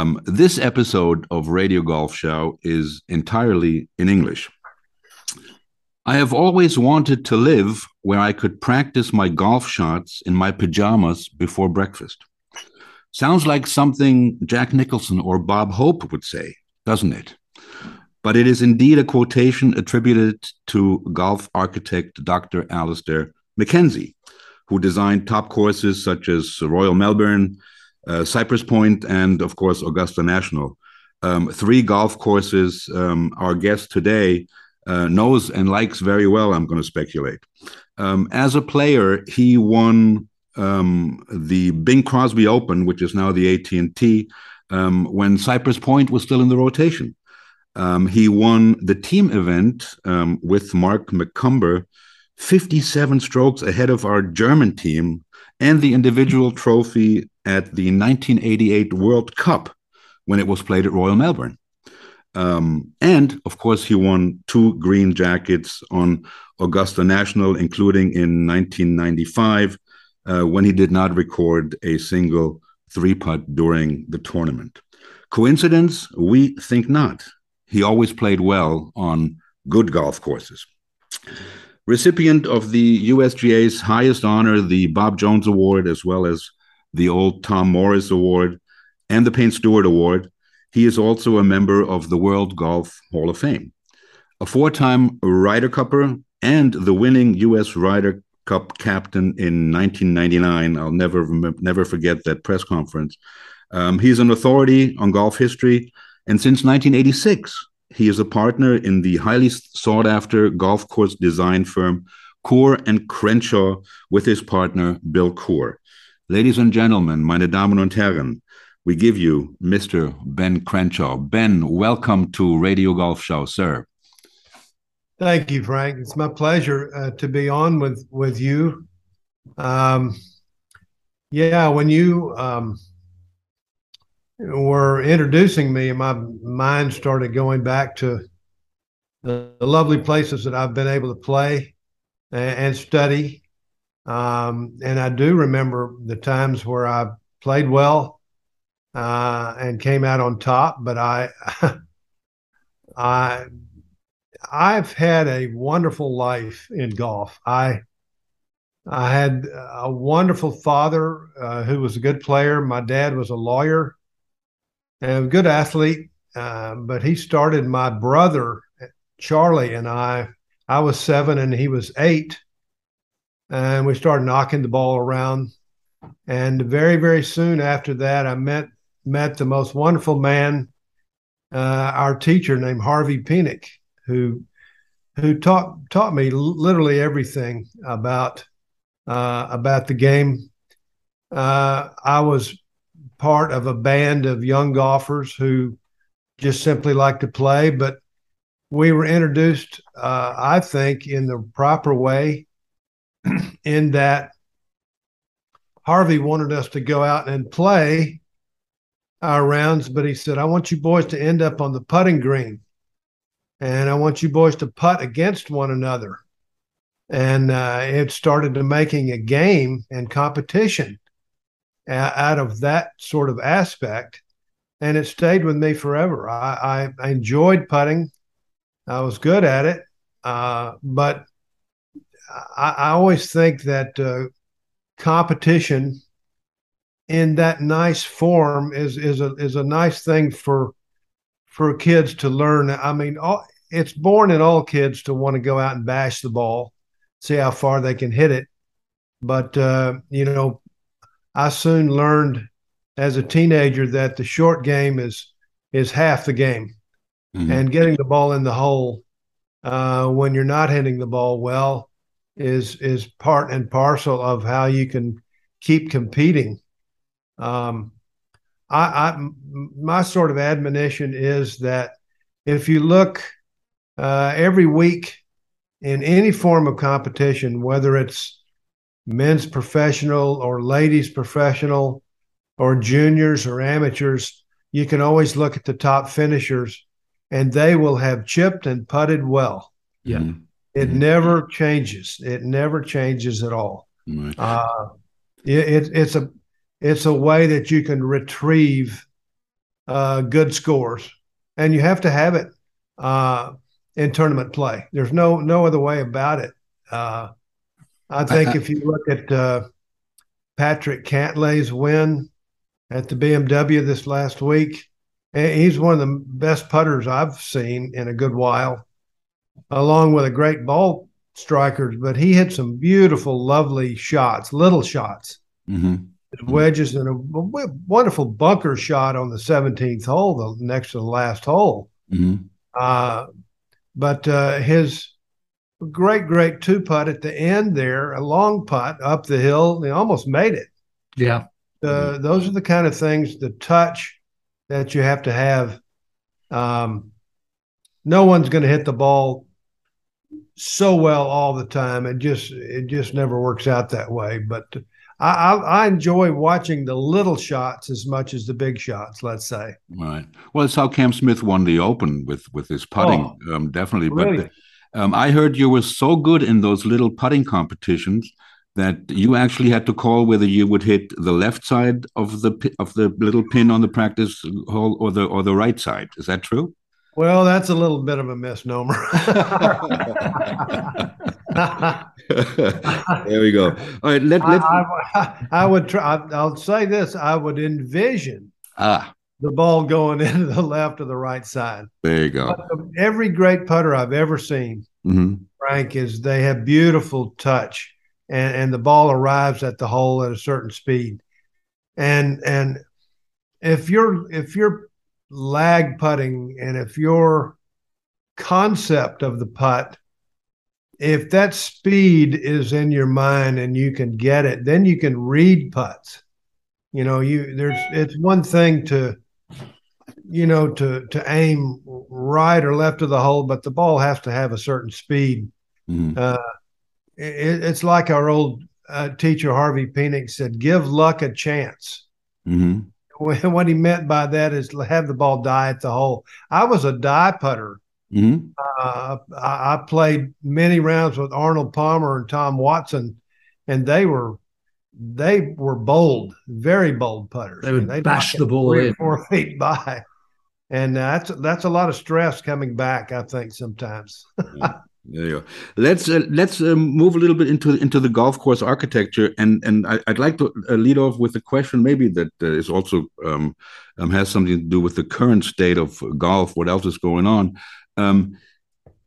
Um, this episode of Radio Golf Show is entirely in English. I have always wanted to live where I could practice my golf shots in my pajamas before breakfast. Sounds like something Jack Nicholson or Bob Hope would say, doesn't it? But it is indeed a quotation attributed to golf architect Dr. Alister MacKenzie, who designed top courses such as Royal Melbourne, uh, Cypress Point, and of course, Augusta National. Um, three golf courses um, our guest today uh, knows and likes very well, I'm going to speculate. Um, as a player, he won um, the Bing Crosby Open, which is now the AT&T, um, when Cypress Point was still in the rotation. Um, he won the team event with Mark McCumber 57 strokes ahead of our German team and the individual trophy at the 1988 World Cup when it was played at Royal Melbourne. Um, and of course, he won two green jackets on Augusta National, including in 1995 uh, when he did not record a single three putt during the tournament. Coincidence? We think not. He always played well on good golf courses recipient of the USGA's highest honor, the Bob Jones Award, as well as the Old Tom Morris Award and the Payne Stewart Award. He is also a member of the World Golf Hall of Fame. A four time Ryder Cupper and the winning U.S. Ryder Cup captain in 1999. I'll never never forget that press conference. Um, he's an authority on golf history, and since 1986, he is a partner in the highly sought after golf course design firm Coore and Crenshaw with his partner Bill Coore. Ladies and gentlemen, meine Damen und Herren, we give you Mr. Ben Crenshaw. Ben, welcome to Radio Golf Show, sir. Thank you, Frank. It's my pleasure uh, to be on with with you. Um, yeah, when you um, were introducing me, and my mind started going back to the, the lovely places that I've been able to play and, and study. Um, and I do remember the times where I played well uh, and came out on top. But I, I, I've had a wonderful life in golf. I I had a wonderful father uh, who was a good player. My dad was a lawyer and a good athlete. Uh, but he started my brother Charlie and I. I was seven and he was eight, and we started knocking the ball around. And very very soon after that, I met met the most wonderful man, uh, our teacher named Harvey Penick, who who taught taught me literally everything about uh, about the game. Uh, I was part of a band of young golfers who just simply like to play. But we were introduced, uh, I think, in the proper way, in that Harvey wanted us to go out and play our rounds, but he said, I want you boys to end up on the putting green. And I want you boys to putt against one another. And uh, it started to making a game and competition out of that sort of aspect. And it stayed with me forever. I, I, I enjoyed putting. I was good at it. Uh, but I, I, always think that uh, competition in that nice form is is a is a nice thing for for kids to learn. I mean, all, it's born in all kids to want to go out and bash the ball, see how far they can hit it. But uh, you know, I soon learned as a teenager that the short game is is half the game, mm-hmm. and getting the ball in the hole uh, when you're not hitting the ball well is is part and parcel of how you can keep competing. Um, I, I my sort of admonition is that if you look uh, every week in any form of competition, whether it's men's professional or ladies professional or juniors or amateurs, you can always look at the top finishers and they will have chipped and putted well. Yeah. Mm-hmm. It mm-hmm. never changes. It never changes at all. Right. Uh, it, it, it's a it's a way that you can retrieve uh, good scores, and you have to have it uh, in tournament play. There's no no other way about it. I think if you look at uh, Patrick Cantlay's win at the BMW this last week, he's one of the best putters I've seen in a good while, along with a great ball strikers. But he hit some beautiful, lovely shots, little shots. Mm-hmm wedges and a wonderful bunker shot on the 17th hole, the next to the last hole. Mm-hmm. Uh, but uh, his great, great two putt at the end there, a long putt up the hill, he almost made it. Yeah. Uh, those are the kind of things, the touch that you have to have. Um, no one's going to hit the ball so well all the time. It just it just never works out that way. But I, I, I enjoy watching the little shots as much as the big shots. Let's say. Right. Well, it's how Cam Smith won the Open with with his putting, oh, um, definitely. Really? But um, I heard you were so good in those little putting competitions that you actually had to call whether you would hit the left side of the of the little pin on the practice hole or the or the right side. Is that true? Well, that's a little bit of a misnomer. there we go. All right, let, let I, I, I, would try. I'll say this: I would envision ah. The ball going into the left or the right side. There you go. Every great putter I've ever seen, mm-hmm. Frank, is they have beautiful touch, and and the ball arrives at the hole at a certain speed, and and if you're if you're lag putting and if your concept of the putt if that speed is in your mind and you can get it, then you can read putts. You know, you there's it's one thing to you know to to aim right or left of the hole, but the ball has to have a certain speed. Mm-hmm. Uh, it, it's like our old uh, teacher Harvey Penick said, "Give luck a chance." Mm-hmm. What he meant by that is have the ball die at the hole. I was a die putter Mm-hmm. Uh, I, I, played many rounds with Arnold Palmer and Tom Watson, and they were they were bold, very bold putters. They would they bash the ball in four feet by, and that's that's a lot of stress coming back. I think sometimes. yeah. There you go. Let's uh, let's uh, move a little bit into into the golf course architecture, and and I, would like to uh, lead off with a question maybe that uh, is also um, um, has something to do with the current state of golf. What else is going on? Um,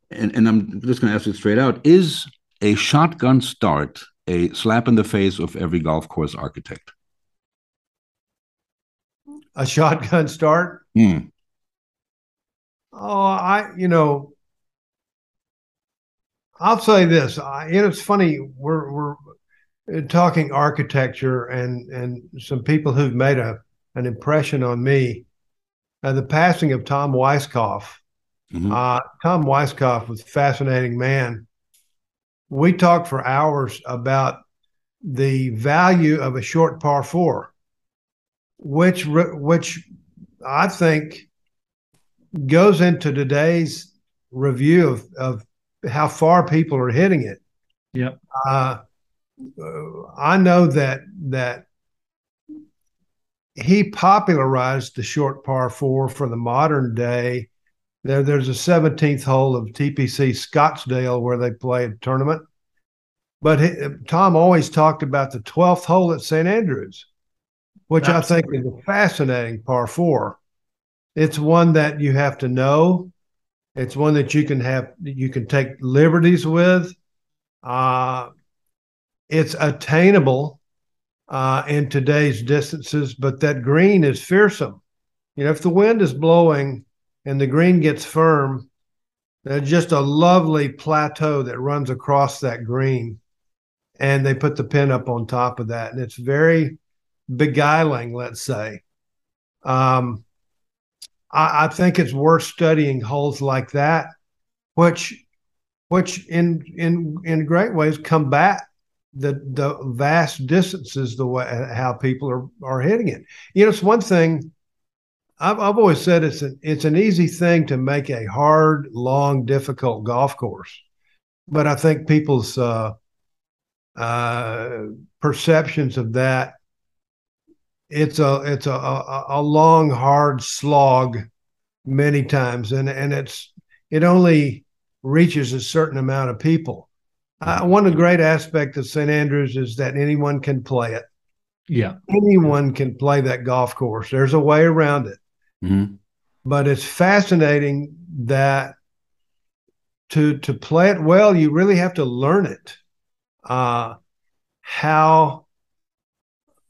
and, and I'm just going to ask it straight out: Is a shotgun start a slap in the face of every golf course architect? A shotgun start? Hmm. Oh, I you know, I'll say this. I, know, it's funny. We're we're talking architecture and and some people who've made a an impression on me. Uh, the passing of Tom Weiskopf Mm-hmm. Uh, Tom Weiskopf was a fascinating man. We talked for hours about the value of a short par four, which which I think goes into today's review of, of how far people are hitting it. Yep. Uh, I know that that he popularized the short par four for the modern day there, there's a 17th hole of TPC Scottsdale where they play a tournament. But he, Tom always talked about the 12th hole at St. Andrews, which. I think is a fascinating par four. It's one that you have to know. It's one that you can have, you can take liberties with. Uh, it's attainable uh, in today's distances, but that green is fearsome. You know, if the wind is blowing and the green gets firm, there's just a lovely plateau that runs across that green. And they put the pin up on top of that. And it's very beguiling, let's say. Um, I, I think it's worth studying holes like that, which which in in in great ways combat the the vast distances the way how people are are hitting it. You know, it's one thing I've, I've always said it's an it's an easy thing to make a hard, long, difficult golf course, but I think people's uh, uh, perceptions of that it's a it's a, a, a long hard slog many times and and it's it only reaches a certain amount of people. Uh, one of the great aspects of st andrews is that anyone can play it. Yeah. Anyone can play that golf course. There's a way around it. Mhm. but it's fascinating that to to play it well you really have to learn it uh how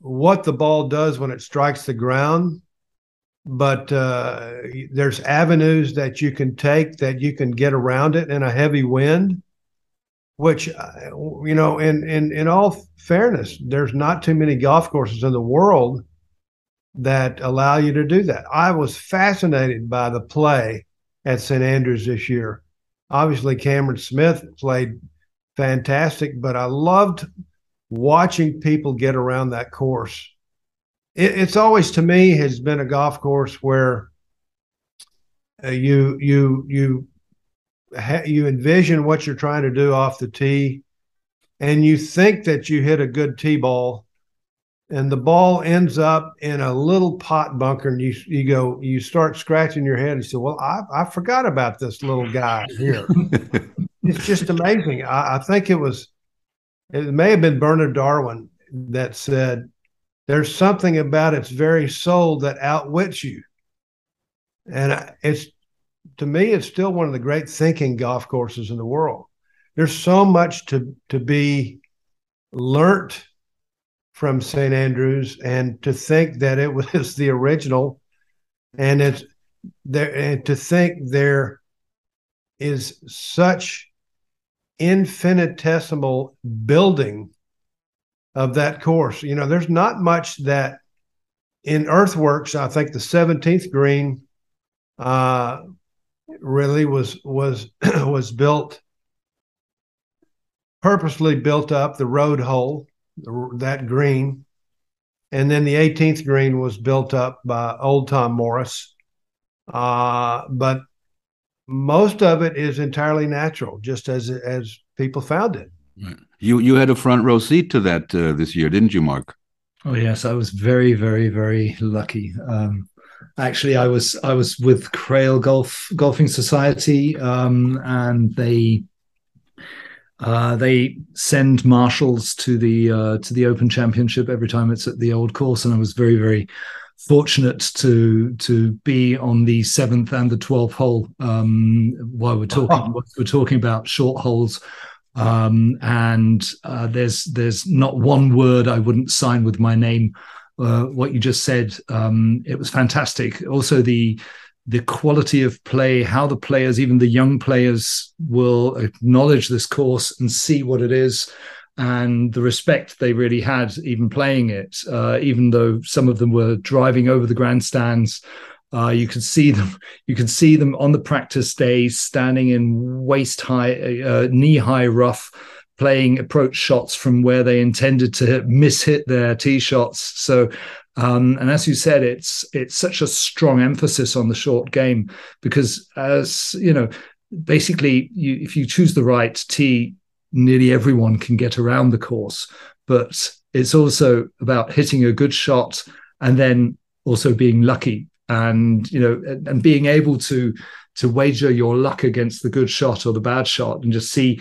what the ball does when it strikes the ground but uh there's avenues that you can take that you can get around it in a heavy wind which uh, you know in in in all fairness there's not too many golf courses in the world that allow you to do that. I was fascinated by the play at St. Andrews this year. Obviously, Cameron Smith played fantastic, but I loved watching people get around that course. It, it's always to me has been a golf course where uh, you you you ha- you envision what you're trying to do off the tee, and you think that you hit a good tee ball, and the ball ends up in a little pot bunker, and you you go you start scratching your head and you say, "Well, I I forgot about this little guy here." it's just amazing. I, I think it was it may have been Bernard Darwin that said, "There's something about its very soul that outwits you," and it's to me, it's still one of the great thinking golf courses in the world. There's so much to to be learnt from St. Andrews, and to think that it was the original, and it's there, and to think there is such infinitesimal building of that course. You know, there's not much that in earthworks. I think the 17th green uh, really was was was built purposely built up the road hole that green and then the 18th green was built up by old tom morris uh, but most of it is entirely natural just as as people found it You you had a front row seat to that uh, this year, didn't you, Mark? Oh yes, I was very, very, very lucky. Um, actually, I was I was with Crail Golf Golfing Society, um, and they uh, they send marshals to the uh, to the Open Championship every time it's at the old course, and I was very, very fortunate to to be on the seventh and the twelfth hole um, while we're talking we're talking about short holes um, and uh, there's there's not one word I wouldn't sign with my name. Uh, what you just said, um, it was fantastic. Also the the quality of play, how the players, even the young players, will acknowledge this course and see what it is, and the respect they really had even playing it. Uh, even though some of them were driving over the grandstands. Uh, you can see them. You can see them on the practice day, standing in waist high, uh, knee high rough, playing approach shots from where they intended to miss hit their tee shots. So, um, and as you said, it's it's such a strong emphasis on the short game because, as you know, basically, you, if you choose the right tee, nearly everyone can get around the course. But it's also about hitting a good shot and then also being lucky and you know and, being able to to wager your luck against the good shot or the bad shot and just see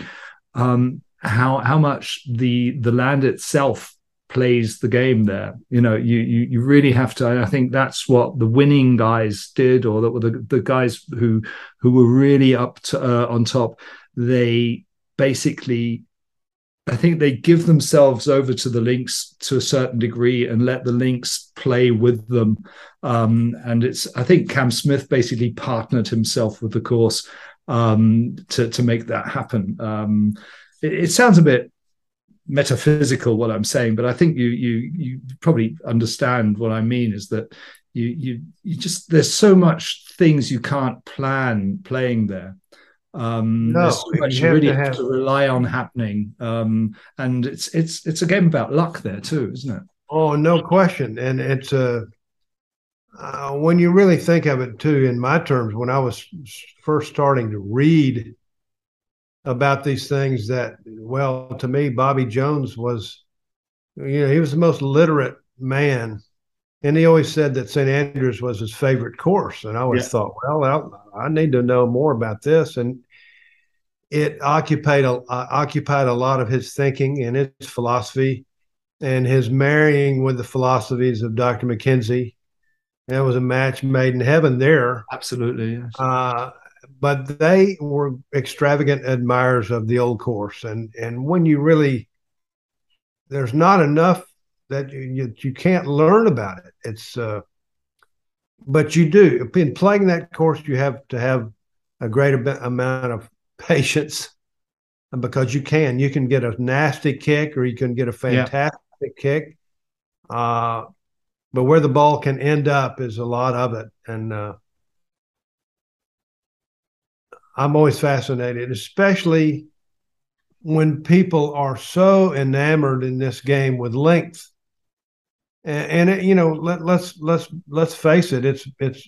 um how how much the the land itself plays the game there you know you you, you really have to i think that's what the winning guys did or the the, the guys who who were really up to, uh, on top they basically I think they give themselves over to the links to a certain degree and let the links play with them. Um, and it's I think Cam Smith basically partnered himself with the course um, to to make that happen. Um, it, it, sounds a bit metaphysical what I'm saying, but I think you you you probably understand what I mean. Is that you you you just there's so much things you can't plan playing there. Um, no, there's so much you, really have to rely on happening, um, and it's it's it's a game about luck there too, isn't it? Oh, no question, and it's a uh, when you really think of it too. In my terms, when I was first starting to read about these things, that well, to me, Bobby Jones was, you know, he was the most literate man and he always said that St. Andrews was his favorite course. And I always yeah. thought, well, I need to know more about this. And it occupied a, uh, occupied a lot of his thinking and his philosophy and his marrying with the philosophies of Dr. MacKenzie. That was a match made in heaven there. Absolutely, yes. Uh, but they were extravagant admirers of the old course, and and when you really, there's not enough that you you, you can't learn about it. It's, uh, but you do in playing that course, you have to have a great amount of patience, And because you can you can get a nasty kick or you can get a fantastic yeah. kick. Uh, but where the ball can end up is a lot of it, and uh, I'm always fascinated, especially when people are so enamored in this game with length. And, and it, you know, let, let's let's let's face it, it's it's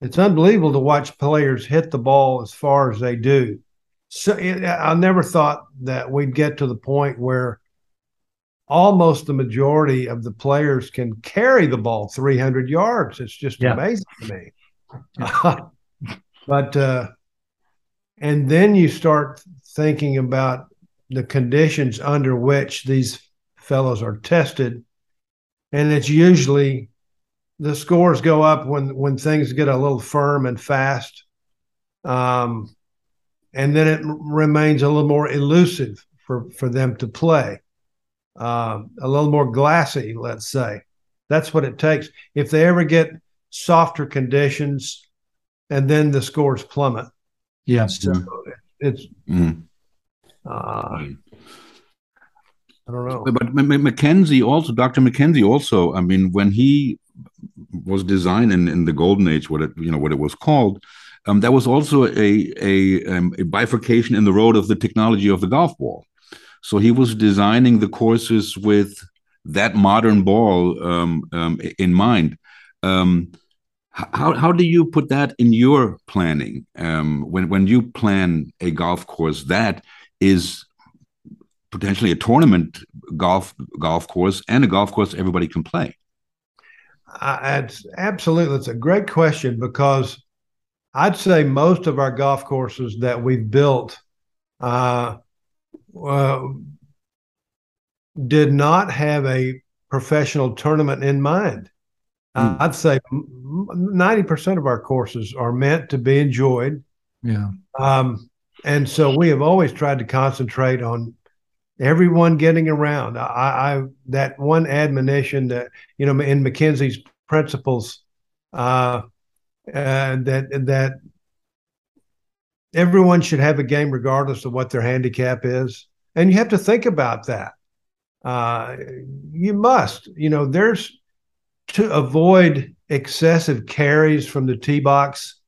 it's unbelievable to watch players hit the ball as far as they do. So it, I never thought that we'd get to the point where almost the majority of the players can carry the ball 300 yards. It's just yeah. amazing to me. Yeah. but uh, and then you start thinking about the conditions under which these fellows are tested. And it's usually the scores go up when when things get a little firm and fast. Um, and then it remains a little more elusive for, for them to play, uh, a little more glassy, let's say. That's what it takes. If they ever get softer conditions and then the scores plummet, yeah. So it's. Mm. Uh, I don't know. But MacKenzie also, Dr. MacKenzie also, I mean, when he was designing in the golden age, what it, you know, what it was called, um, that was also a, a, um, a bifurcation in the road of the technology of the golf ball. So he was designing the courses with that modern ball um, um in mind. Um, how how do you put that in your planning um, when when you plan a golf course that is potentially a tournament golf golf course and a golf course everybody can play? Uh, it's absolutely it's a great question because I'd say most of our golf courses that we've built uh, uh, did not have a professional tournament in mind. Mm. I'd say 90% of our courses are meant to be enjoyed. Yeah. Um, and so we have always tried to concentrate on everyone getting around. I, I that one admonition that you know in MacKenzie's principles uh, uh, that that everyone should have a game regardless of what their handicap is, and you have to think about that. Uh, you must, you know, there's to avoid excessive carries from the tee box,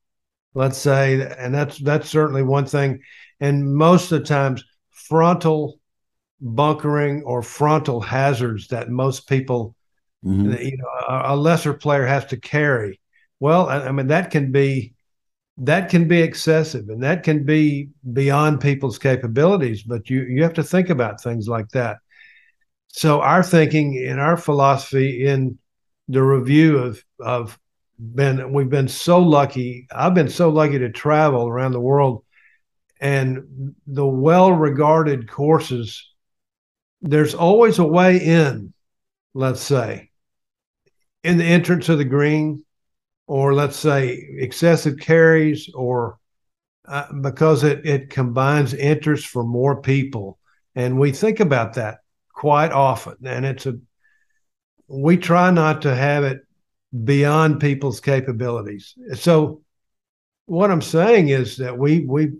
let's say, and that's that's certainly one thing. And most of the times, frontal bunkering or frontal hazards that most people, mm-hmm. you know, a, a, lesser player has to carry. Well, I, I mean that can be that can be excessive and that can be beyond people's capabilities. But you you have to think about things like that. So our thinking in our philosophy in the review of of been we've been so lucky. I've been so lucky to travel around the world, and the well-regarded courses. There's always a way in. Let's say, in the entrance of the green, or let's say excessive carries, or uh, because it it combines interest for more people, and we think about that quite often, and it's a we try not to have it beyond people's capabilities. So what I'm saying is that we we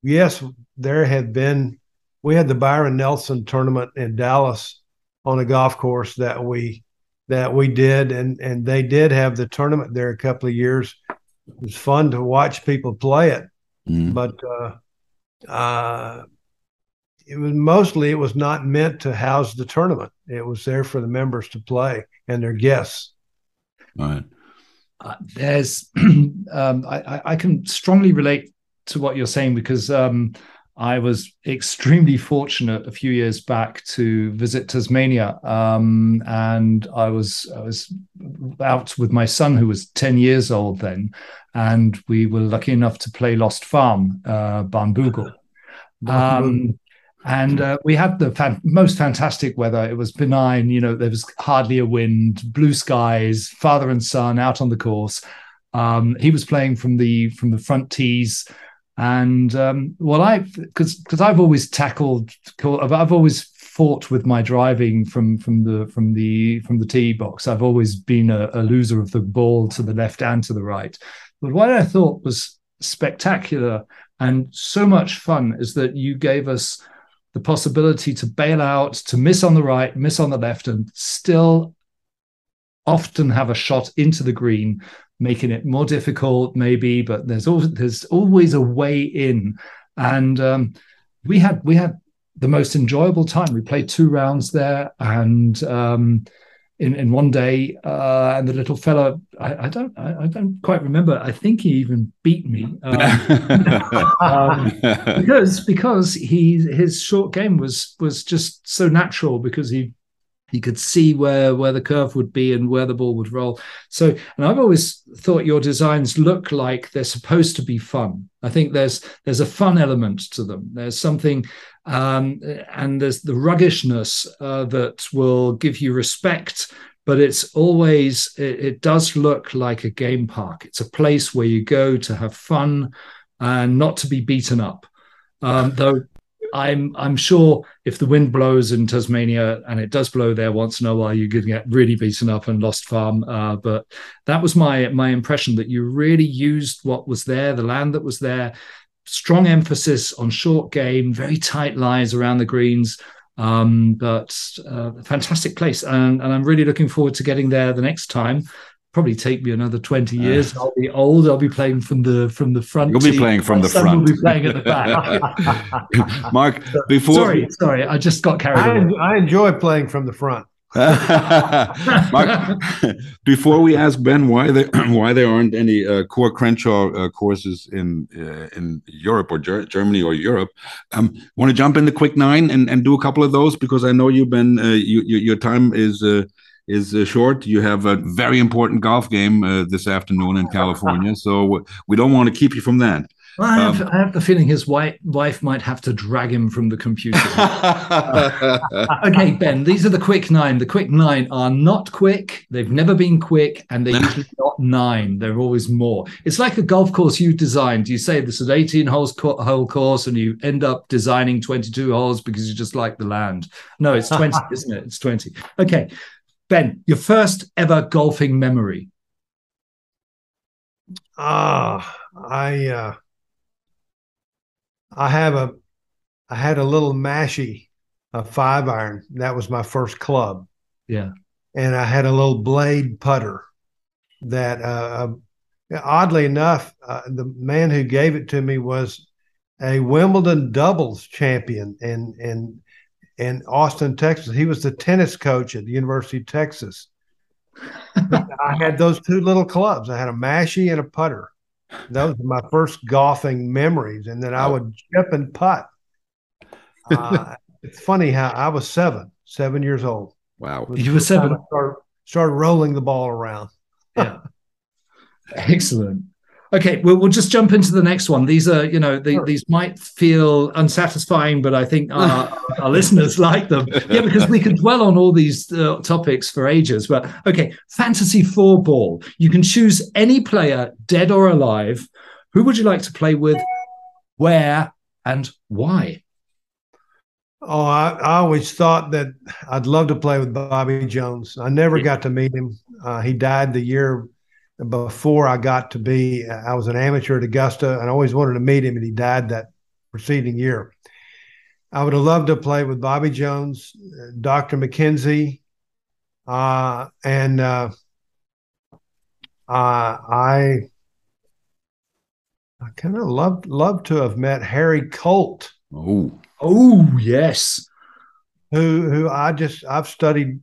yes, there have been we had the Byron Nelson tournament in Dallas on a golf course that we that we did and and they did have the tournament there a couple of years. It was fun to watch people play it. Mm-hmm. But uh, uh, it was mostly it was not meant to house the tournament. It was there for the members to play and their guests. Right. Uh, there's, um, I, I, can strongly relate to what you're saying because um, I was extremely fortunate a few years back to visit Tasmania, um, and I was I was out with my son who was ten years old then, and we were lucky enough to play Lost Farm, uh. Um, and uh, we had the fan- most fantastic weather. It was benign, you know, there was hardly a wind, blue skies, father and son out on the course. Um, he was playing from the from the front tees and um, well, I because because I've always tackled, I've always fought with my driving from from the from the from the tee box. I've always been a, a loser of the ball to the left and to the right. But what I thought was spectacular and so much fun is that you gave us the possibility to bail out, to miss on the right, miss on the left, and still often have a shot into the green making it more difficult, maybe, but there's always there's always a way in. And um, we had we had the most enjoyable time. We played two rounds there, and um, in in one day, uh, and the little fella, I, I don't I, I, don't quite remember. I think he even beat me um, um, because because he his short game was was just so natural because he he could see where where the curve would be and where the ball would roll. So and i've always thought your designs look like they're supposed to be fun. I think there's there's a fun element to them. There's something um, and there's the ruggishness uh, that will give you respect but it's always it, it does look like a game park. It's a place where you go to have fun and not to be beaten up. Um, though I'm I'm sure if the wind blows in Tasmania and it does blow there once in a while, you could get really beaten up and lost farm. Uh, but that was my my impression that you really used what was there, the land that was there. Strong emphasis on short game, very tight lies around the greens. Um, but uh, fantastic place, and, and I'm really looking forward to getting there the next time probably take me another 20 years. Uh, I'll be old. I'll be playing from the from the front. You'll be playing from the front. Will be playing at the back. Mark, before sorry, sorry, I just got carried I, away. I enjoy playing from the front. Mark, before we ask Ben why there why there aren't any uh, Coore Crenshaw uh, courses in uh, in Europe or Ger Germany or Europe, um, want to jump in the quick nine and, and do a couple of those because I know you've been uh, you, you, your time is uh, is uh, short. You have a very important golf game uh, this afternoon in California, so we don't want to keep you from that. Well, I, have, um, I, have, the feeling his wife, wife might have to drag him from the computer. okay, Ben, these are the quick nine. The quick nine are not quick. They've never been quick, and they're usually not nine. They're always more. It's like a golf course you designed. You say this is an 18 holes co- hole course, and you end up designing 22 holes because you just like the land. No, it's 20, isn't it? It's 20. Okay. Ben, your first ever golfing memory. Ah, uh, I uh, I have a I had a little mashie, a five iron. That was my first club. Yeah, and I had a little blade putter. That uh, uh oddly enough, uh, the man who gave it to me was a Wimbledon doubles champion, and and in Austin, Texas. He was the tennis coach at the University of Texas. I had those two little clubs. I had a mashie and a putter. Those were my first golfing memories. And then I would chip and putt. Uh, it's funny how I was seven, seven years old. Wow. You were seven. Started, started rolling the ball around. yeah. Excellent. Okay, we'll, we'll just jump into the next one. These are, you know, the, sure. these might feel unsatisfying, but I think our, our listeners like them. Yeah, because we could dwell on all these uh, topics for ages. But okay, fantasy four ball. You can choose any player, dead or alive. Who would you like to play with? Where and why? Oh, I, I always thought that I'd love to play with Bobby Jones. I never got to meet him. Uh, he died the year before I got to be, I was an amateur at Augusta and I always wanted to meet him, and he died that preceding year. I would have loved to play with Bobby Jones, Dr. MacKenzie, uh, and uh, uh, I I kind of loved loved to have met Harry Colt. Oh, oh yes, who who I just I've studied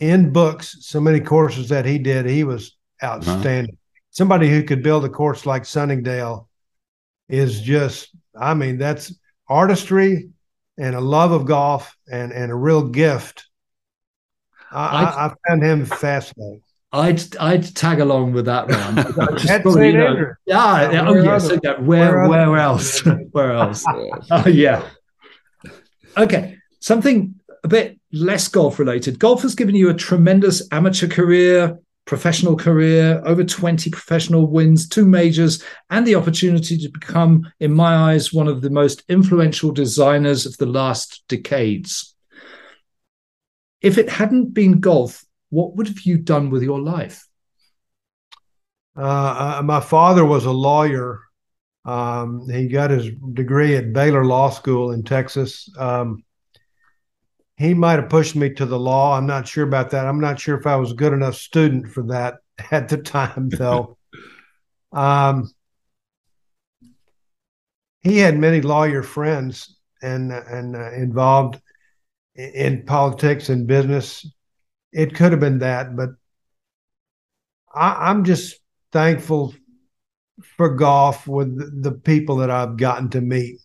in books so many courses that he did. He was outstanding. Uh-huh. Somebody who could build a course like Sunningdale is just, I mean, that's artistry and a love of golf and and a real gift. I, I, I found him fascinating. I'd I'd tag along with that one. At probably, St. Andrew. Yeah. yeah oh yes. Okay. Where where, where else? where else? oh yeah. Okay. Something a bit less golf related. Golf has given you a tremendous amateur career, professional career, over 20 professional wins, two majors, and the opportunity to become, in my eyes, one of the most influential designers of the last decades. If it hadn't been golf, what would have you done with your life? Uh, my father was a lawyer. Um, he got his degree at Baylor Law School in Texas. Um, he might have pushed me to the law. I'm not sure about that. I'm not sure if I was a good enough student for that at the time, though. um, he had many lawyer friends and and uh, involved in politics and business. It could have been that, but I, am just thankful for golf with the people that I've gotten to meet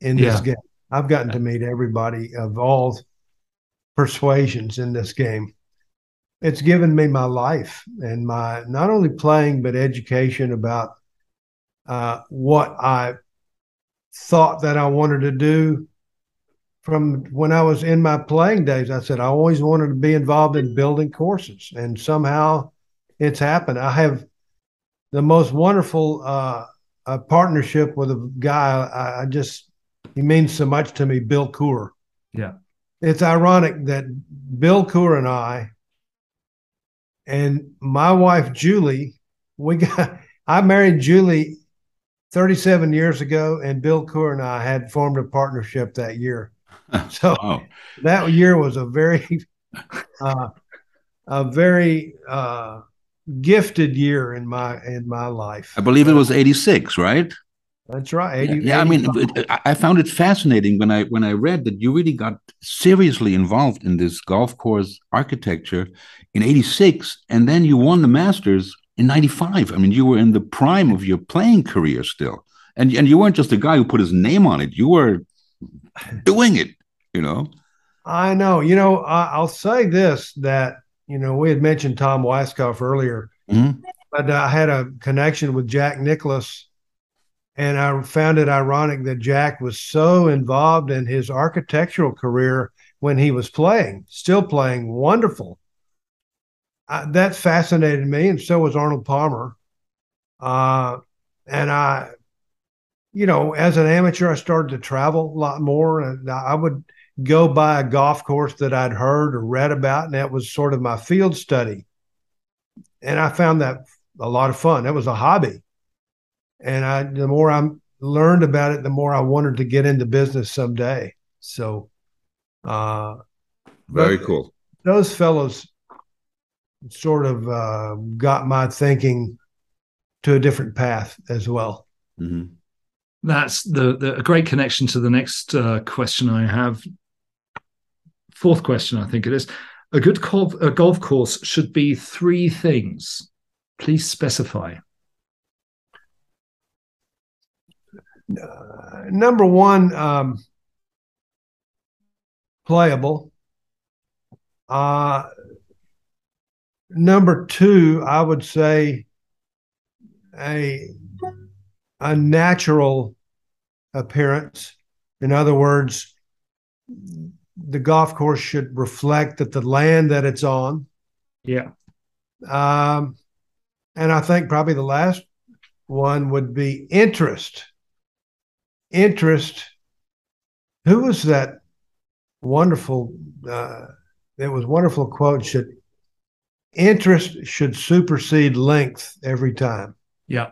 in this game. I've gotten to meet everybody of all persuasions in this game. It's given me my life and my not only playing but education about uh, what I thought that I wanted to do from when I was in my playing days. I said I always wanted to be involved in building courses, and somehow it's happened. I have the most wonderful uh, partnership with a guy. I, I, just he means so much to me, Bill Coore. Yeah, it's ironic that Bill Coore and I and my wife Julie, we got I married Julie 37 years ago, and Bill Coore and I had formed a partnership that year. So wow. that year was a very uh, a very uh, gifted year in my in my life. I believe it was 86, right? That's right. 80, yeah, I mean, I found it fascinating when I when I read that you really got seriously involved in this golf course architecture in '86, and then you won the Masters in '95. I mean, you were in the prime of your playing career still, and and you weren't just a guy who put his name on it. You were doing it. You know. I know. You know, I'll say this: that you know, we had mentioned Tom Weiskopf earlier, mm-hmm. but I had a connection with Jack Nicklaus and I found it ironic that Jack was so involved in his architectural career when he was playing, still playing wonderful. Uh, that fascinated me, and so was Arnold Palmer. Uh, and I, you know, as an amateur, I started to travel a lot more, and I would go by a golf course that I'd heard or read about, and that was sort of my field study. And I found that a lot of fun. That was a hobby and I the more I learned about it, the more I wanted to get into business someday. So, uh, very cool. Those fellows sort of uh, got my thinking to a different path as well. Mm-hmm. That's the, the, a great connection to the next uh, question I have. Fourth question, I think it is. A good golf, a golf course should be three things. Please specify. Uh, number one, um, playable. Uh, number two, I would say a a natural appearance. In other words, the golf course should reflect that the land that it's on. Yeah. Um, and I think probably the last one would be interest interest. Who was that wonderful? Uh, there was wonderful quote. Should interest should supersede length every time. Yeah,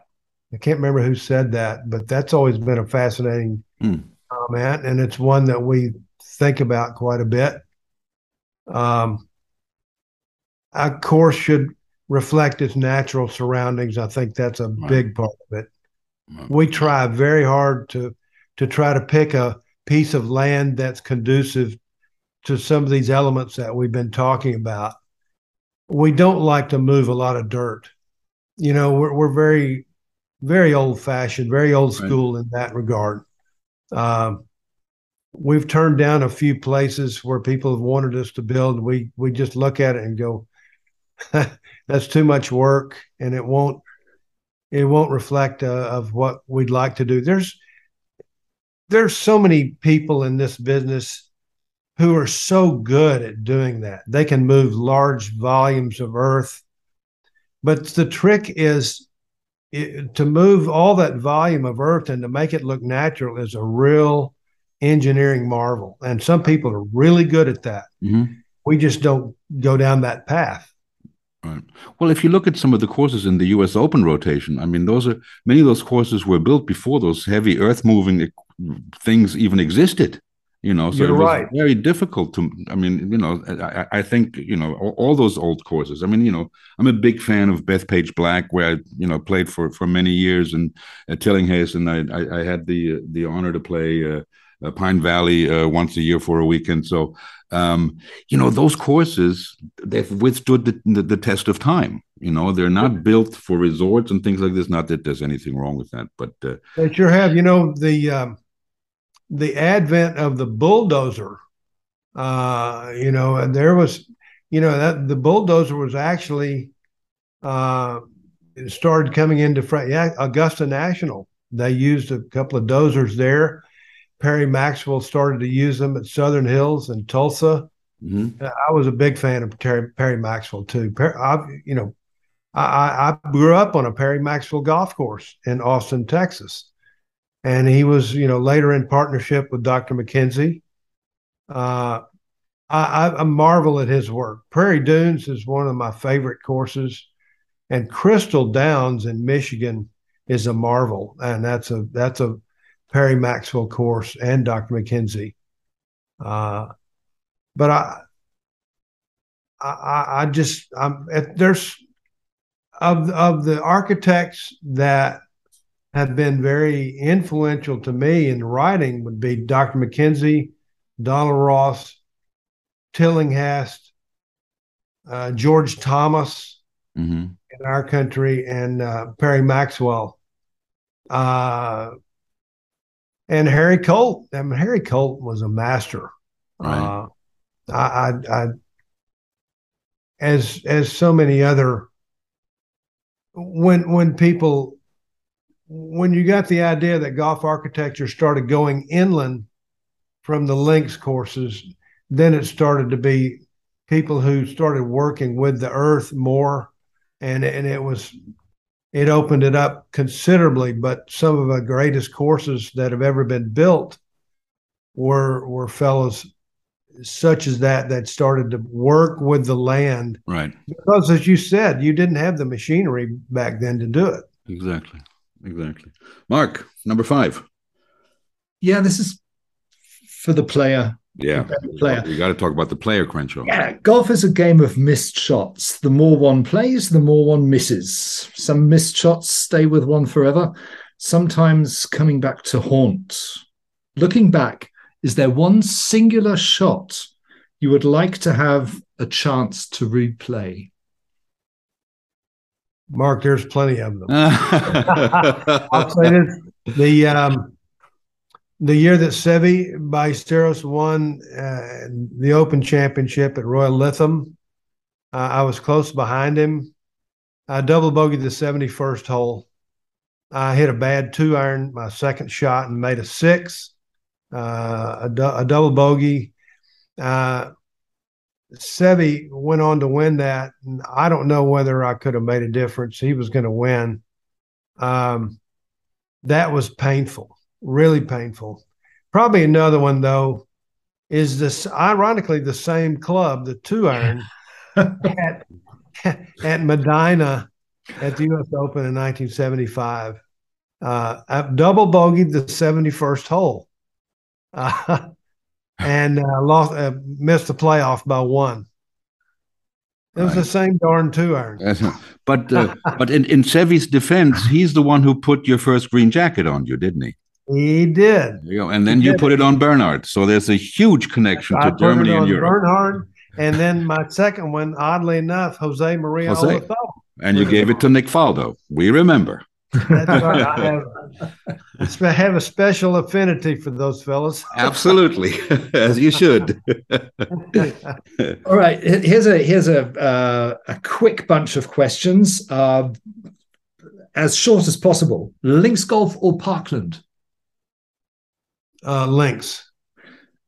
I can't remember who said that, but that's always been a fascinating mm. comment, and it's one that we think about quite a bit. Um, a course should reflect its natural surroundings. I think that's a right. big part of it. We try very hard to to try to pick a piece of land that's conducive to some of these elements that we've been talking about. We don't like to move a lot of dirt. You know, we're, we're very, very old fashioned, very old school right. in that regard. Um, we've turned down a few places where people have wanted us to build. We we just look at it and go, that's too much work, and it won't it won't reflect uh, of what we'd like to do. There's there's so many people in this business who are so good at doing that. They can move large volumes of earth, but the trick is it, to move all that volume of earth and to make it look natural is a real engineering marvel. And some people are really good at that. Mm-hmm. We just don't go down that path. Right. Well, if you look at some of the courses in the U.S. Open rotation, I mean, those are many of those courses were built before those heavy earth moving things even existed. You know, so You're it was right. very difficult to. I mean, you know, I, I think you know all, all, those old courses. I mean, you know, I'm a big fan of Bethpage Black, where I you know played for for many years, and at Tillinghast, and I, I, I had the the honor to play. Uh, uh, Pine Valley uh, once a year for a weekend. So, um, you know, those courses they've withstood the, the, the, test of time. You know, they're not built for resorts and things like this. Not that there's anything wrong with that, but uh, they sure have. You know, the um, the advent of the bulldozer. Uh, you know, and there was, you know, that the bulldozer was actually uh, started coming into front. yeah, Augusta National. They used a couple of dozers there Perry Maxwell started to use them at Southern Hills and Tulsa. Mm-hmm. I was a big fan of Terry, Perry Maxwell too. I, you know, I, I grew up on a Perry Maxwell golf course in Austin, Texas, and he was, you know, later in partnership with Dr. MacKenzie. Uh, I, I marvel at his work. Prairie Dunes is one of my favorite courses, and Crystal Downs in Michigan is a marvel, and that's a that's a Perry Maxwell course and Dr. MacKenzie. Uh, but I, I, I just, I'm, there's of of the architects that have been very influential to me in writing would be Dr. MacKenzie, Donald Ross, Tillinghast, uh, George Thomas mm-hmm. in our country, and uh, Perry Maxwell. Uh, and Harry Colt. I mean, Harry Colt was a master. Right. Uh, I, I, I, as as so many other, when when people, when you got the idea that golf architecture started going inland from the links courses, then it started to be people who started working with the earth more, and and it was it opened it up considerably. But some of the greatest courses that have ever been built were were fellows such as that that started to work with the land. Right. Because as you said, you didn't have the machinery back then to do it. Exactly. Exactly. Mark, number five. Yeah, this is for the player yeah, player. We got to talk about the player, Crenshaw. Yeah, golf is a game of missed shots. The more one plays, the more one misses. Some missed shots stay with one forever, sometimes coming back to haunt. Looking back, is there one singular shot you would like to have a chance to replay? Mark, there's plenty of them. I'll say this: the um, the year that Seve Ballesteros won uh, the Open Championship at Royal Lytham, uh, I was close behind him. I double bogeyed the 71st hole. I hit a bad two iron, my second shot, and made a six, uh, a, du- a, double bogey. Uh, Seve went on to win that. And I don't know whether I could have made a difference. He was going to win. Um, that was painful really painful. Probably another one though is this ironically the same club, the two iron at, at Medinah at the U.S. Open in 1975. Uh, I double bogeyed the 71st hole, uh, and uh, lost, uh, missed the playoff by one. It was right. the same darn two iron. but uh, but in, in Seve's defense, he's the one who put your first green jacket on you, didn't he? He did. You go. And then he you did. put it on Bernhard. So there's a huge connection I to Germany and Europe. Bernhard, and then my second one, oddly enough, Jose Maria Jose. And you gave it to Nick Faldo. We remember. That's right. I have, I have a special affinity for those fellas. Absolutely, as you should. All right, here's a here's a uh, a quick bunch of questions, uh, as short as possible. Links golf or Parkland? Uh, links.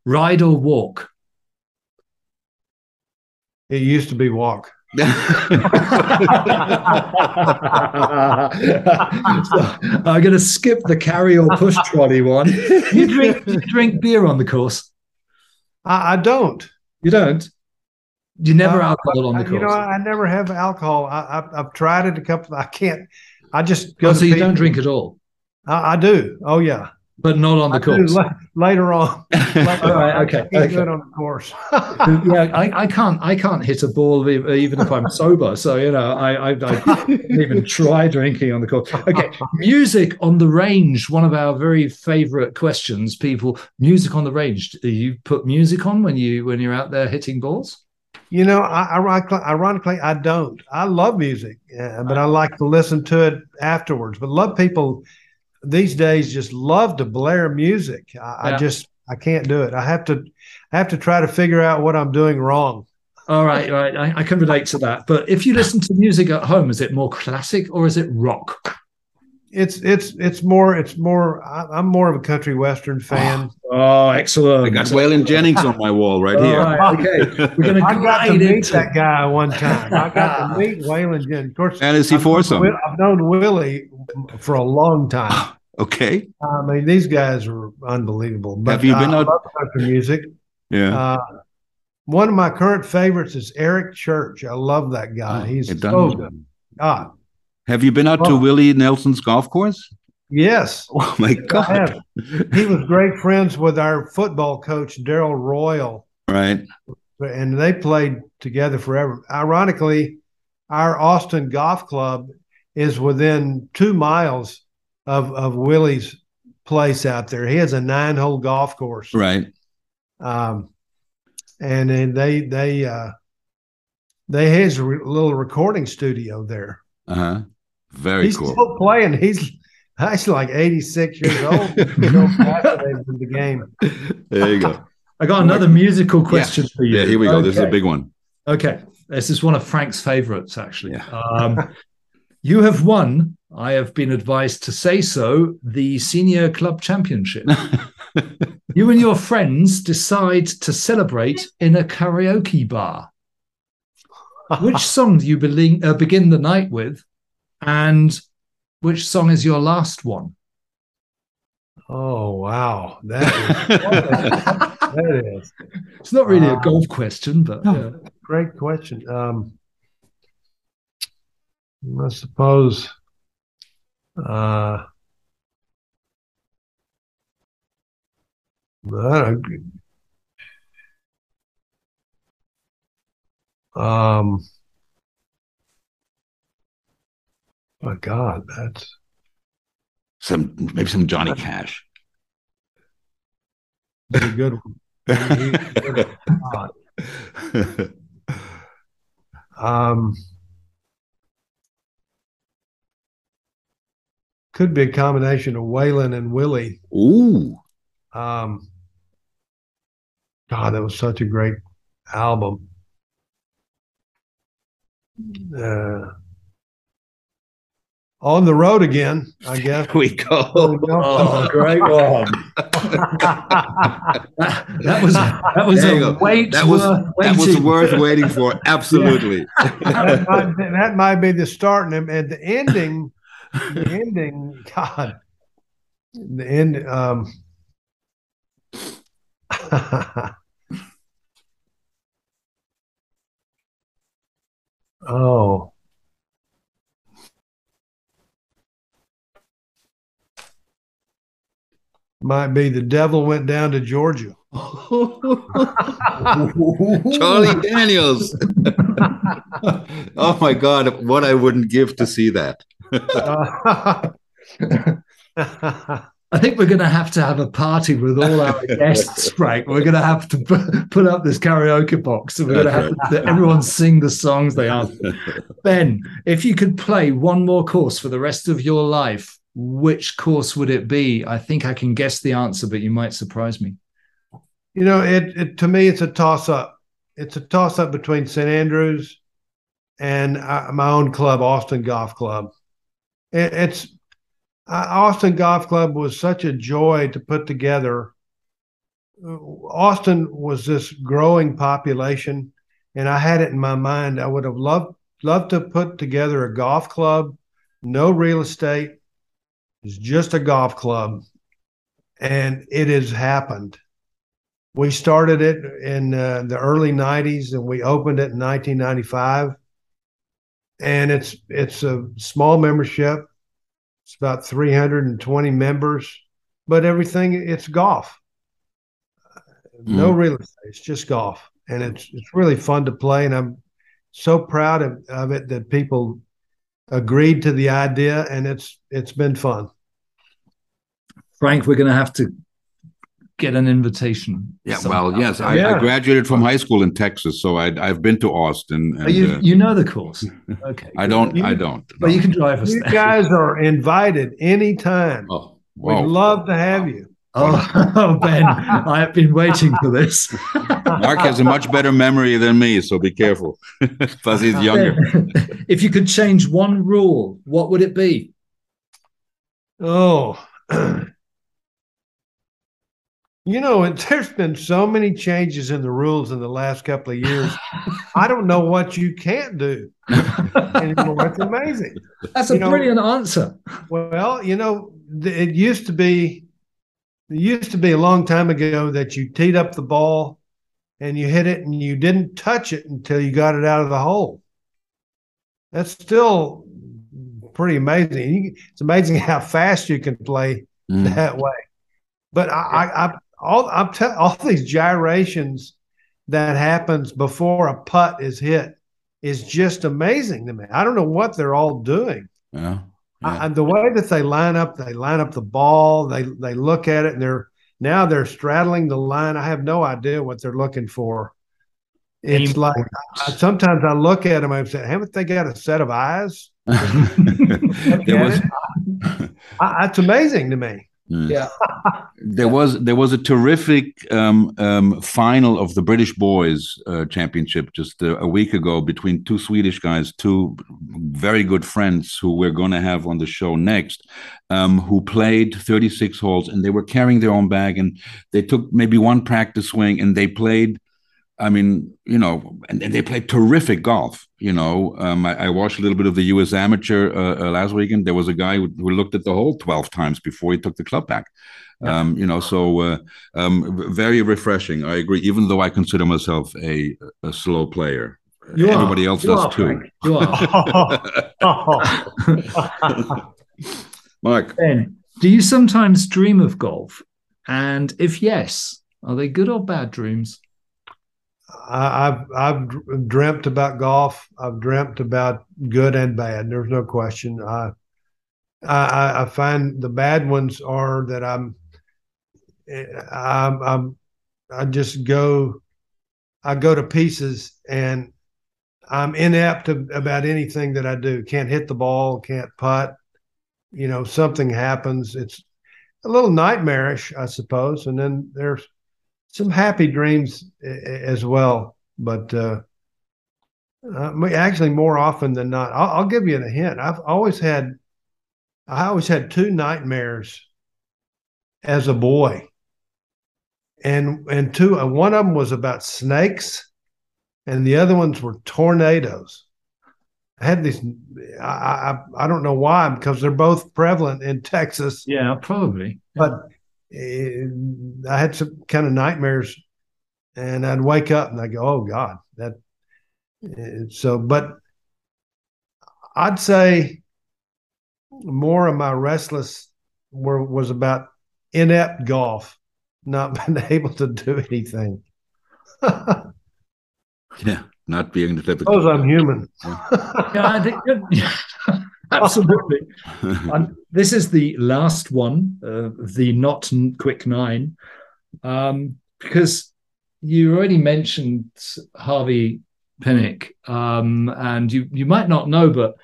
Ride or walk? It used to be walk. So, I'm going to skip the carry or push trolley one. You drink, you drink beer on the course? I, I don't. You don't? You never uh, alcohol on the course? You know, I never have alcohol. I, have tried it a couple. I can't. I just go. Oh, so you don't drink at all? I, I do. Oh yeah but not on the I course. later on. Later All right, okay. I okay. on the course. yeah, I, I, can't. I can't hit a ball even if I'm sober. So you know, I, I, I even try drinking on the course. Okay, music on the range. One of our very favorite questions. People, music on the range. Do you put music on when you when you're out there hitting balls? You know, I, ironically, ironically, I don't. I love music, uh, but I like to listen to it afterwards. But love people these days just love to blare music. I, yeah. I, just I can't do it. I have to I have to try to figure out what I'm doing wrong. All right, all right. I, I can relate to that. But if you listen to music at home, is it more classic or is it rock? It's it's it's more it's more. I'm more of a country western fan. Oh, oh, excellent! I got Waylon Jennings on my wall right here. Right, okay, we're gonna. I got to meet that guy one time. I got to meet Waylon Jennings. Of course, and is he foursome? I've known Willie for a long time. Okay. I mean, these guys are unbelievable. But Have you been I out? love country music. Yeah. Uh, one of my current favorites is Eric Church. I love that guy. Oh, He's so good. God. Have you been out to Willie Nelson's golf course? Yes. Oh my God. He was great friends with our football coach, Darrell Royal. Right. And they played together forever. Ironically, our Austin Golf Club is within two miles of of Willie's place out there. He has a nine hole golf course. Right. Um, and then they they uh they has a re- little recording studio there. Uh huh. Very cool. he's cool. still playing. He's actually like 86 years old. the game. There you go. I got another musical question yeah. for you. Yeah, here we go. Okay. This is a big one. Okay. This is one of Frank's favorites, actually. Yeah. Um, you have won I have been advised to say so, the senior club championship. you and your friends decide to celebrate in a karaoke bar. Which song do you be- uh, begin the night with? And which song is your last one? Oh, wow. That is. that is. It's not really uh, a golf question, but. Yeah. Great question. Um, I suppose. Uh, but um, my God, that's some maybe some Johnny Cash. a good one. um. Could be a combination of Waylon and Willie. Ooh. Um, God, that was such a great album. Uh, on the road again, I guess. Here we go. Oh, great one. that, that, was that was there a wait. That was that was worth waiting for. Absolutely. that, might, that, might, be the start, and, and the ending the ending, God, the end. Um, oh. Might be the devil went down to Georgia. Charlie Daniels. oh my God, what I wouldn't give to see that. I think we're going to have to have a party with all our guests, Frank. We're going to have to put, put up this karaoke box and we're going to have to, everyone sing the songs they ask. ben, if you could play one more course for the rest of your life, which course would it be? I think I can guess the answer, but you might surprise me. You know, it, it to me, it's a toss up. It's a toss up between St. Andrews and uh, my own club, Austin Golf Club. It, it's Austin Golf Club was such a joy to put together. Austin was this growing population, and I had it in my mind. I would have loved loved to put together a golf club, no real estate, it's just a golf club, and it has happened. We started it in uh, the early '90s, and we opened it in 1995. And it's it's a small membership it's about 320 members, but everything it's golf. No mm. real estate. It's just golf, and it's it's really fun to play. And I'm so proud of, of it that people agreed to the idea, and it's it's been fun. Frank, we're going to have to get an invitation. Yeah, well, yes, I, yeah. I, graduated from high school in Texas, so I, have been to Austin. And, you, uh, you know the course. Okay. I don't. You, I don't. But no. you can drive us. You there. guys are invited anytime. Oh, We'd love to have you. Oh, Ben, I have been waiting for this. Mark has a much better memory than me, so be careful. Plus, he's younger. if you could change one rule, what would it be? Oh, you know, and there's been so many changes in the rules in the last couple of years. I don't know what you can't do anymore. It's amazing. That's a you brilliant answer. Well, you know, it used to be it used to be a long time ago that you teed up the ball and you hit it and you didn't touch it until you got it out of the hole. That's still pretty amazing. It's amazing how fast you can play mm. that way. But I, I, all I'm te- all these gyrations that happens before a putt is hit is just amazing to me. I don't know what they're all doing. Yeah. yeah. I, the way that they line up, they line up the ball. They they look at it and they're now they're straddling the line. I have no idea what they're looking for. It's like I, sometimes I look at them and I say, "Haven't they got a set of eyes?" it was, I, it's amazing to me. Yeah. there was there was a terrific um, um, final of the British Boys uh, Championship just uh, a week ago between two Swedish guys, two very good friends who we're going to have on the show next, um, who played 36 holes and they were carrying their own bag and they took maybe one practice swing and they played I mean, you know, and, and, they play terrific golf. You know, um, I, I, watched a little bit of the U.S. Amateur uh, uh, last weekend. There was a guy who, who, looked at the hole twelve times before he took the club back. Um, you know, so uh, um, very refreshing. I agree. Even though I consider myself a, a slow player, you everybody are. else you does are, too. Frank. You are. Mark, ben, do you sometimes dream of golf? And if yes, are they good or bad dreams? I, have I've dreamt about golf. I've dreamt about good and bad. There's no question. I I, I find the bad ones are that I'm eh, I'm, I'm I just go I go to pieces and I'm inept about anything that I do. Can't hit the ball, can't putt. You know, something happens. It's a little nightmarish, I suppose. And then there's some happy dreams as well. But uh, uh, actually, more often than not, I'll, I'll, give you a hint. I've always had, I always had two nightmares as a boy, and and two. Uh, one of them was about snakes, and the other ones were tornadoes. I had these. I I, I don't know why because they're both prevalent in Texas. Yeah, probably. But I had some kind of nightmares, and I'd wake up and I go, "Oh God, that." So, but I'd say more of my restless were was about inept golf, not being able to do anything. yeah, not being the typical. Suppose I'm human. Yeah, yeah I think. Absolutely. and this is the last one, uh, the not quick nine, um, because you already mentioned Harvey Penick, um, and you you might not know, but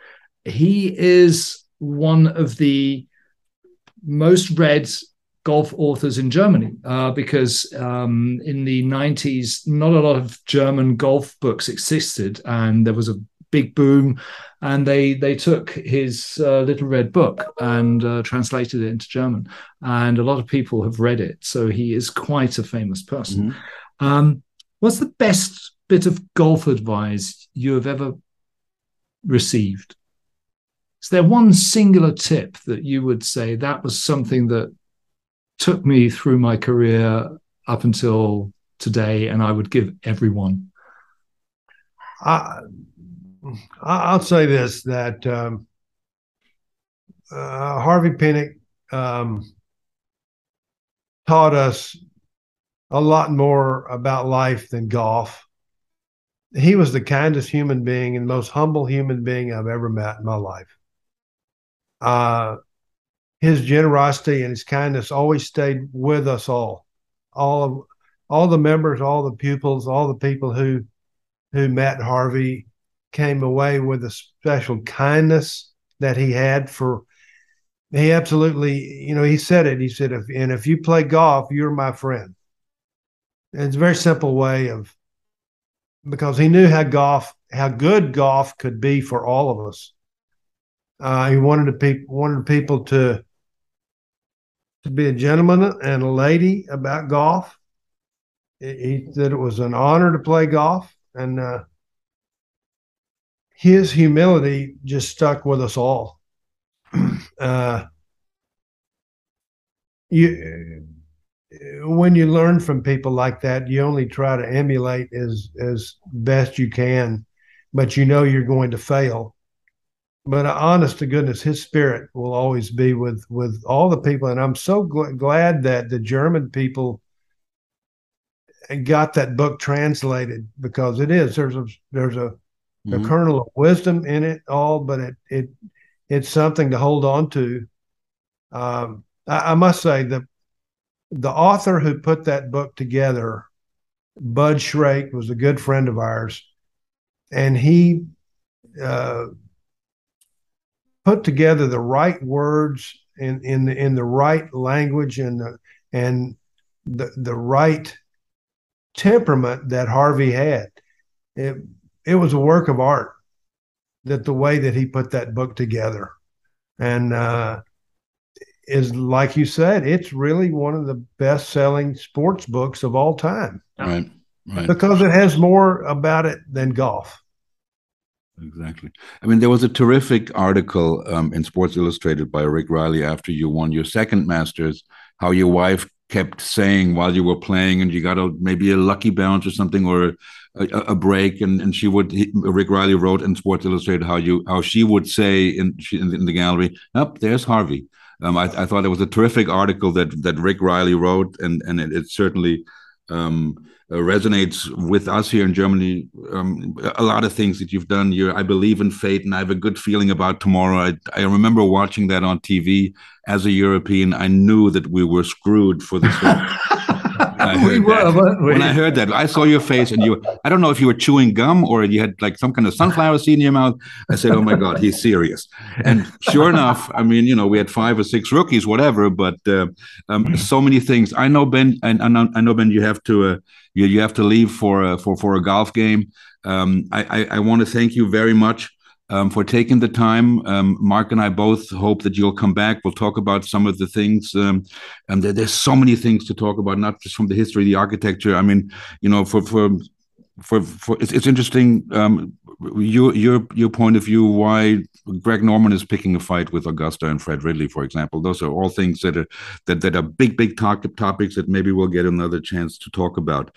he is one of the most read golf authors in Germany uh, because um, in the 90s, not a lot of German golf books existed, and there was a big boom. And they they took his uh, little red book and uh, translated it into German, and a lot of people have read it. So he is quite a famous person. Mm-hmm. Um, what's the best bit of golf advice you have ever received? Is there one singular tip that you would say that was something that took me through my career up until today, and I would give everyone? I'll say this that um, uh, Harvey Penick um, taught us a lot more about life than golf. He was the kindest human being and most humble human being I've ever met in my life. Uh, his generosity and his kindness always stayed with us all, all of all the members, all the pupils, all the people who who met Harvey came away with a special kindness that he had for he absolutely you know he said it. He said if and if you play golf you're my friend. And it's a very simple way of because he knew how golf how good golf could be for all of us. Uh, he wanted to pe- wanted people to to be a gentleman and a lady about golf. He said it was an honor to play golf and uh, his humility just stuck with us all. Uh, you, when you learn from people like that, you only try to emulate as as best you can, but you know you're going to fail. But honest to goodness, his spirit will always be with with all the people, and I'm so gl- glad that the German people got that book translated because it is there's a there's a mm-hmm. a kernel of wisdom in it all, but it it it's something to hold on to. Um, I, I must say the the author who put that book together, Bud Shrake, was a good friend of ours, and he uh, put together the right words in in the, in the right language and the, and the the right temperament that Harvey had. It, it was a work of art that the way that he put that book together. And uh, is like you said it's really one of the best selling sports books of all time. Right right. Because it has more about it than golf. Exactly. I mean there was a terrific article um, in sports illustrated by Rick Reilly after you won your second masters how your wife kept saying while you were playing and you got a maybe a lucky bounce or something or a, a break and, and she would he, Rick Reilly wrote in Sports Illustrated how you how she would say in in, in the gallery up oh, there's Harvey um, I, I thought it was a terrific article that that Rick Reilly wrote and and it, it certainly um, uh, resonates with us here in Germany. Um, a lot of things that you've done. You, I believe in fate, and I have a good feeling about tomorrow. I, I remember watching that on TV as a European. I knew that we were screwed for this. we were, we? When I heard that, I saw your face, and you. I don't know if you were chewing gum or you had like some kind of sunflower seed in your mouth. I said, "Oh my God, he's serious." And sure enough, I mean, you know, we had five or six rookies, whatever, but uh, um, so many things. I know Ben, and I, I, know Ben. You have to, uh, you, you have to leave for uh, for for a golf game. Um, I, I, I want to thank you very much um, for taking the time. Um, Mark and I both hope that you'll come back. We'll talk about some of the things. Um, and there, there's so many things to talk about, not just from the history, the architecture. I mean, you know, for for for, for it's, it's interesting. Um, your your your point of view why Greg Norman is picking a fight with Augusta and Fred Ridley, for example. Those are all things that are that that are big big talk, topics that maybe we'll get another chance to talk about.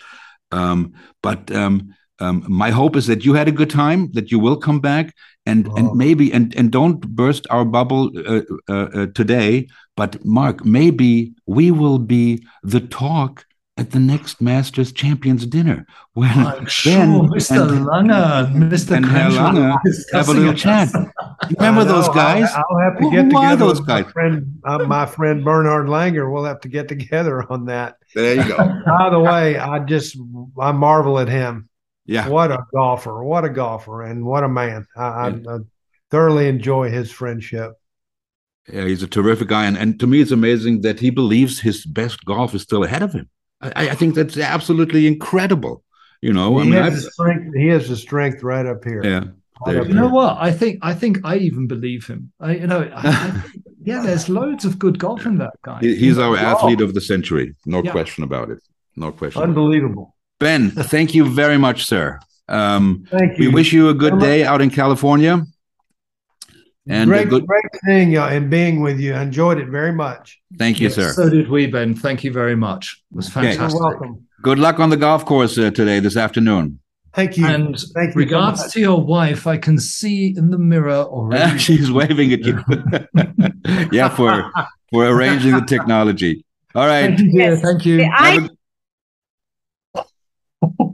Um, but um, um, my hope is that you had a good time, that you will come back, and oh. and maybe and and don't burst our bubble uh, uh, uh, today. But Mark, maybe we will be the talk at the next Masters Champions dinner when I'm sure Ben Mr. and- Langer Mr. and Herr Crenshaw Langer are have a little chat. Remember those guys? I'll, I'll have to Who- get who are together those with my guys? friend, uh, my friend Bernhard Langer. We'll have to get together on that. There you go. By the way, I just I marvel at him. Yeah. What a golfer! What a golfer, and what a man! I, I, I thoroughly enjoy his friendship. Yeah, he's a terrific guy, and, and to me, it's amazing that he believes his best golf is still ahead of him. I, I think that's absolutely incredible. You know, I he mean, has I've, the strength. He has the strength right up here. yeah, Right up you You know what? I think I think I even believe him. I, you know, I, I yeah, there's loads of good golf in that guy. He- he's our Wow. athlete of the century, no Yeah. question about it. No question. Unbelievable. Ben, thank you very much, sir. Um, Thank we wish you a good day out in California. And a great, good, great seeing you and being with you. I enjoyed it very much. thank you, Yes, sir. So did we, Ben. Thank you very much. It was Okay. You're fantastic. welcome. Good luck on the golf course uh, today, this afternoon. Thank you. And Thank you. regards much. to your wife, I can see in the mirror already. She's waving at you. yeah, for for arranging the technology. All right. Thank you. Yes. Thank you. The eye- Have a-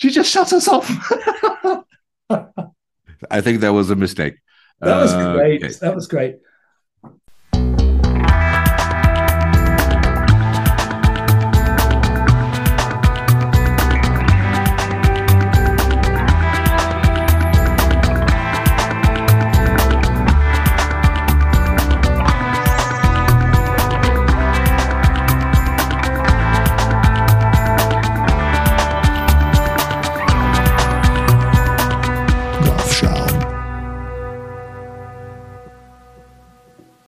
She just shut us off. I think that was a mistake. That was Uh, great. okay. That was great.